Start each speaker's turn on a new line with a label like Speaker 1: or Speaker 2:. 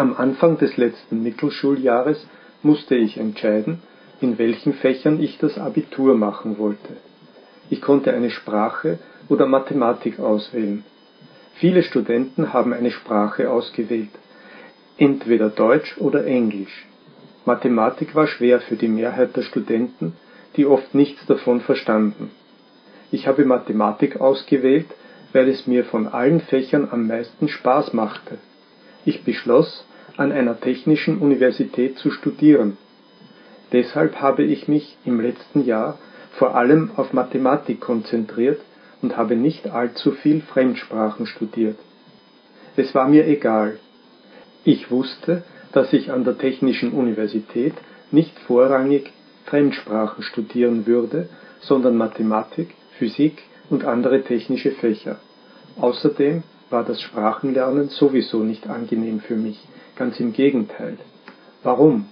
Speaker 1: Am Anfang des letzten Mittelschuljahres musste ich entscheiden, in welchen Fächern ich das Abitur machen wollte. Ich konnte eine Sprache oder Mathematik auswählen. Viele Studenten haben eine Sprache ausgewählt, entweder Deutsch oder Englisch. Mathematik war schwer für die Mehrheit der Studenten, die oft nichts davon verstanden. Ich habe Mathematik ausgewählt, weil es mir von allen Fächern am meisten Spaß machte. Ich beschloss, an einer technischen Universität zu studieren. Deshalb habe ich mich im letzten Jahr vor allem auf Mathematik konzentriert und habe nicht allzu viel Fremdsprachen studiert. Es war mir egal. Ich wusste, dass ich an der Technischen Universität nicht vorrangig Fremdsprachen studieren würde, sondern Mathematik, Physik und andere technische Fächer. Außerdem war das Sprachenlernen sowieso nicht angenehm für mich, ganz im Gegenteil. Warum